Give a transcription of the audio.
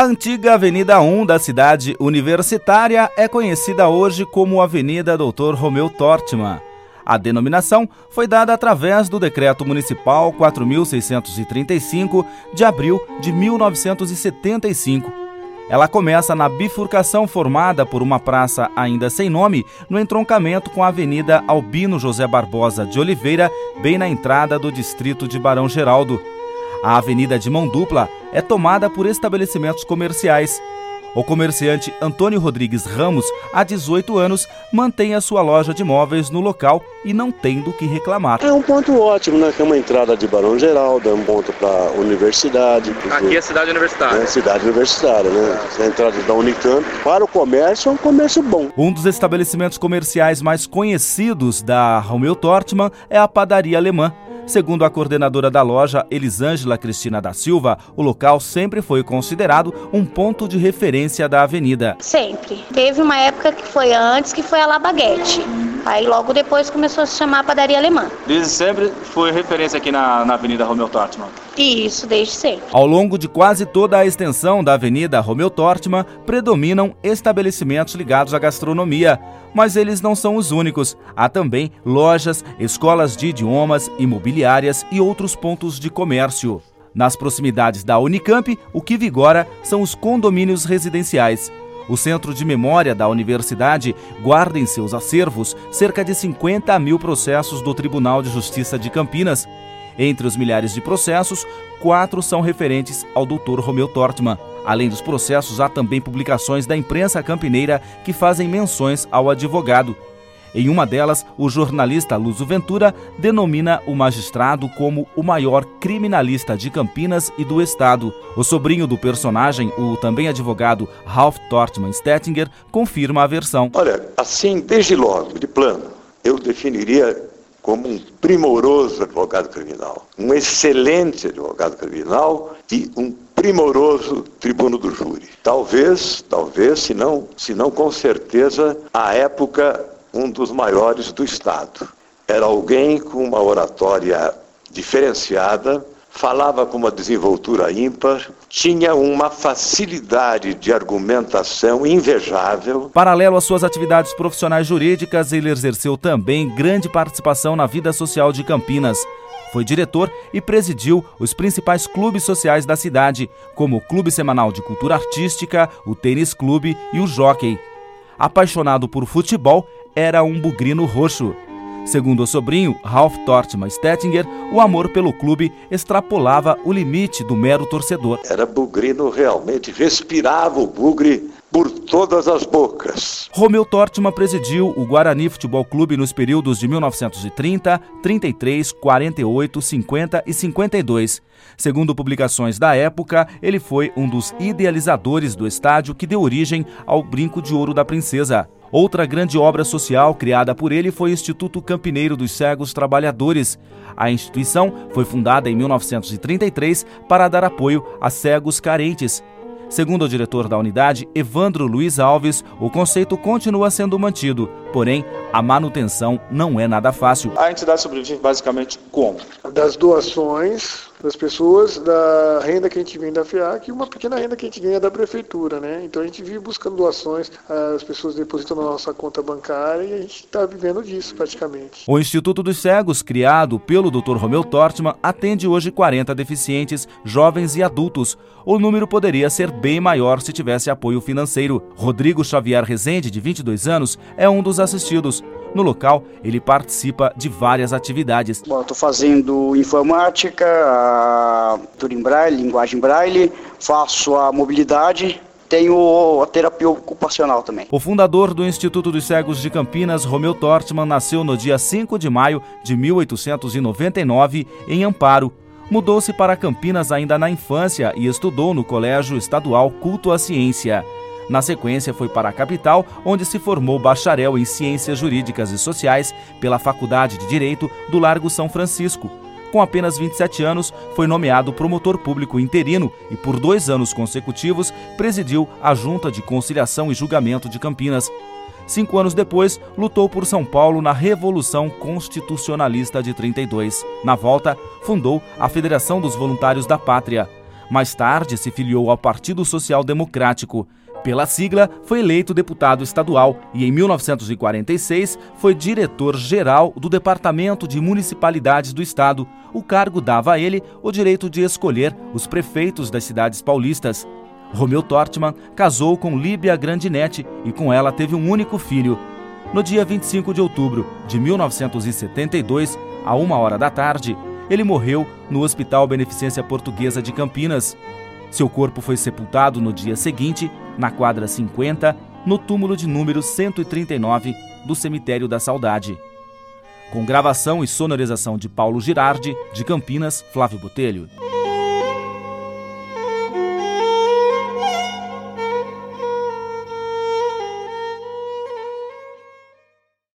A antiga Avenida 1 da cidade universitária é conhecida hoje como Avenida Dr. Romeu Tortman. A denominação foi dada através do Decreto Municipal 4635 de abril de 1975. Ela começa na bifurcação formada por uma praça ainda sem nome, no entroncamento com a Avenida Albino José Barbosa de Oliveira, bem na entrada do distrito de Barão Geraldo. A avenida de mão dupla é tomada por estabelecimentos comerciais. O comerciante Antônio Rodrigues Ramos, há 18 anos, mantém a sua loja de móveis no local e não tem do que reclamar. É um ponto ótimo, né? Que é uma entrada de Barão Geraldo, é um ponto para a universidade. Aqui é cidade universitária. É cidade universitária, né? É. A entrada da Unicamp. Para o comércio, é um comércio bom. Um dos estabelecimentos comerciais mais conhecidos da Romeu Tortman é a Padaria Alemã. Segundo a coordenadora da loja, Elisângela Cristina da Silva, o local sempre foi considerado um ponto de referência da avenida. Sempre. Teve uma época que foi antes, que foi a La Baguette. Aí logo depois começou a se chamar Padaria Alemã. Desde sempre foi referência aqui na, na Avenida Romeu Tortman. Isso, desde sempre. Ao longo de quase toda a extensão da Avenida Romeu Tortman, predominam estabelecimentos ligados à gastronomia. Mas eles não são os únicos. Há também lojas, escolas de idiomas, imobiliárias e outros pontos de comércio. Nas proximidades da Unicamp, o que vigora são os condomínios residenciais. O Centro de Memória da Universidade guarda em seus acervos cerca de 50 mil processos do Tribunal de Justiça de Campinas. Entre os milhares de processos, quatro são referentes ao Dr. Romeu Tortman. Além dos processos, há também publicações da imprensa campineira que fazem menções ao advogado. Em uma delas, o jornalista Luzo Ventura denomina o magistrado como o maior criminalista de Campinas e do estado. O sobrinho do personagem, o também advogado Ralph Tortman Stettinger, confirma a versão. Olha, assim, desde logo, de plano, eu definiria como um primoroso advogado criminal, um excelente advogado criminal e um primoroso tribuno do júri. Talvez, talvez, se não, se não com certeza, à época um dos maiores do Estado. Era alguém com uma oratória diferenciada, falava com uma desenvoltura ímpar, tinha uma facilidade de argumentação invejável. Paralelo às suas atividades profissionais jurídicas, ele exerceu também grande participação na vida social de Campinas. Foi diretor e presidiu os principais clubes sociais da cidade, como o Clube Semanal de Cultura Artística, o Tênis Clube e o Jockey. Apaixonado por futebol, era um bugrino roxo. Segundo o sobrinho, Ralph Tortman Stettinger, o amor pelo clube extrapolava o limite do mero torcedor. Era bugrino realmente, respirava o bugre por todas as bocas. Romeu Tortman presidiu o Guarani Futebol Clube nos períodos de 1930, 33, 48, 50 e 52. Segundo publicações da época, ele foi um dos idealizadores do estádio que deu origem ao Brinco de Ouro da Princesa. Outra grande obra social criada por ele foi o Instituto Campineiro dos Cegos Trabalhadores. A instituição foi fundada em 1933 para dar apoio a cegos carentes. Segundo o diretor da unidade, Evandro Luiz Alves, o conceito continua sendo mantido, porém a manutenção não é nada fácil. A entidade sobrevive basicamente como? Das doações das pessoas, da renda que a gente vem da FIAC e uma pequena renda que a gente ganha da prefeitura, né? Então a gente vive buscando doações, as pessoas depositam na nossa conta bancária e a gente está vivendo disso praticamente. O Instituto dos Cegos, criado pelo Dr. Romeu Tortman, atende hoje 40 deficientes, jovens e adultos. O número poderia ser bem maior se tivesse apoio financeiro. Rodrigo Xavier Rezende, de 22 anos, é um dos assistidos. No local, ele participa de várias atividades. Estou fazendo informática, em braille, linguagem braille, faço a mobilidade, tenho a terapia ocupacional também. O fundador do Instituto dos Cegos de Campinas, Romeu Tortman, nasceu no dia 5 de maio de 1899 em Amparo. Mudou-se para Campinas ainda na infância e estudou no Colégio Estadual Culto à Ciência. Na sequência, foi para a capital, onde se formou bacharel em Ciências Jurídicas e Sociais pela Faculdade de Direito do Largo São Francisco. Com apenas 27 anos, foi nomeado promotor público interino e, por dois anos consecutivos, presidiu a Junta de Conciliação e Julgamento de Campinas. Cinco anos depois, lutou por São Paulo na Revolução Constitucionalista de 32. Na volta, fundou a Federação dos Voluntários da Pátria Mais tarde se filiou ao Partido Social Democrático. Pela sigla, foi eleito deputado estadual e, em 1946, foi diretor-geral do Departamento de Municipalidades do Estado. O cargo dava a ele o direito de escolher os prefeitos das cidades paulistas. Romeu Tortman casou com Líbia Grandinetti e com ela teve um único filho. No dia 25 de outubro de 1972, a uma hora da tarde, ele morreu no Hospital Beneficência Portuguesa de Campinas. Seu corpo foi sepultado no dia seguinte, na quadra 50, no túmulo de número 139 do Cemitério da Saudade. Com gravação e sonorização de Paulo Girardi, de Campinas, Flávio Botelho.